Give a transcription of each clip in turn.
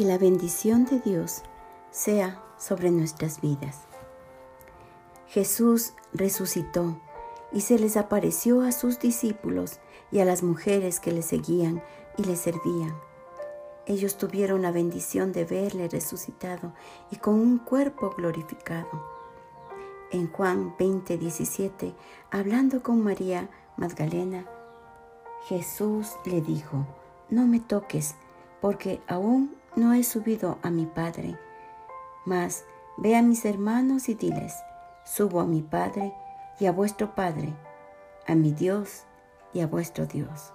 Que la bendición de Dios sea sobre nuestras vidas. Jesús resucitó y se les apareció a sus discípulos y a las mujeres que le seguían y le servían. Ellos tuvieron la bendición de verle resucitado y con un cuerpo glorificado. En Juan 20, 17, hablando con María Magdalena, Jesús le dijo, no me toques, porque aún no he subido a mi Padre. Mas ve a mis hermanos y diles, subo a mi Padre y a vuestro Padre, a mi Dios y a vuestro Dios.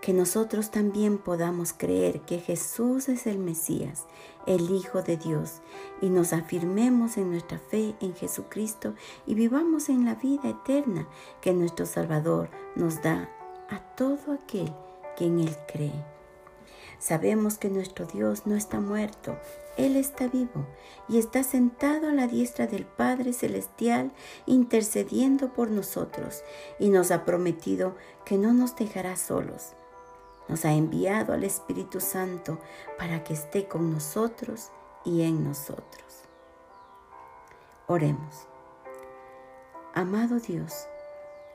Que nosotros también podamos creer que Jesús es el Mesías, el Hijo de Dios, y nos afirmemos en nuestra fe en Jesucristo y vivamos en la vida eterna que nuestro Salvador nos da a todo aquel que en Él cree. Sabemos que nuestro Dios no está muerto, Él está vivo y está sentado a la diestra del Padre Celestial intercediendo por nosotros y nos ha prometido que no nos dejará solos. Nos ha enviado al Espíritu Santo para que esté con nosotros y en nosotros. Oremos. Amado Dios,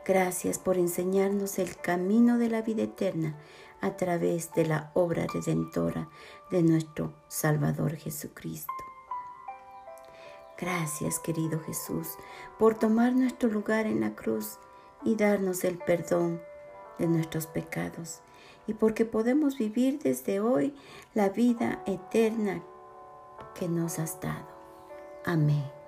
Gracias por enseñarnos el camino de la vida eterna a través de la obra redentora de nuestro Salvador Jesucristo. Gracias, querido Jesús, por tomar nuestro lugar en la cruz y darnos el perdón de nuestros pecados y porque podemos vivir desde hoy la vida eterna que nos has dado. Amén.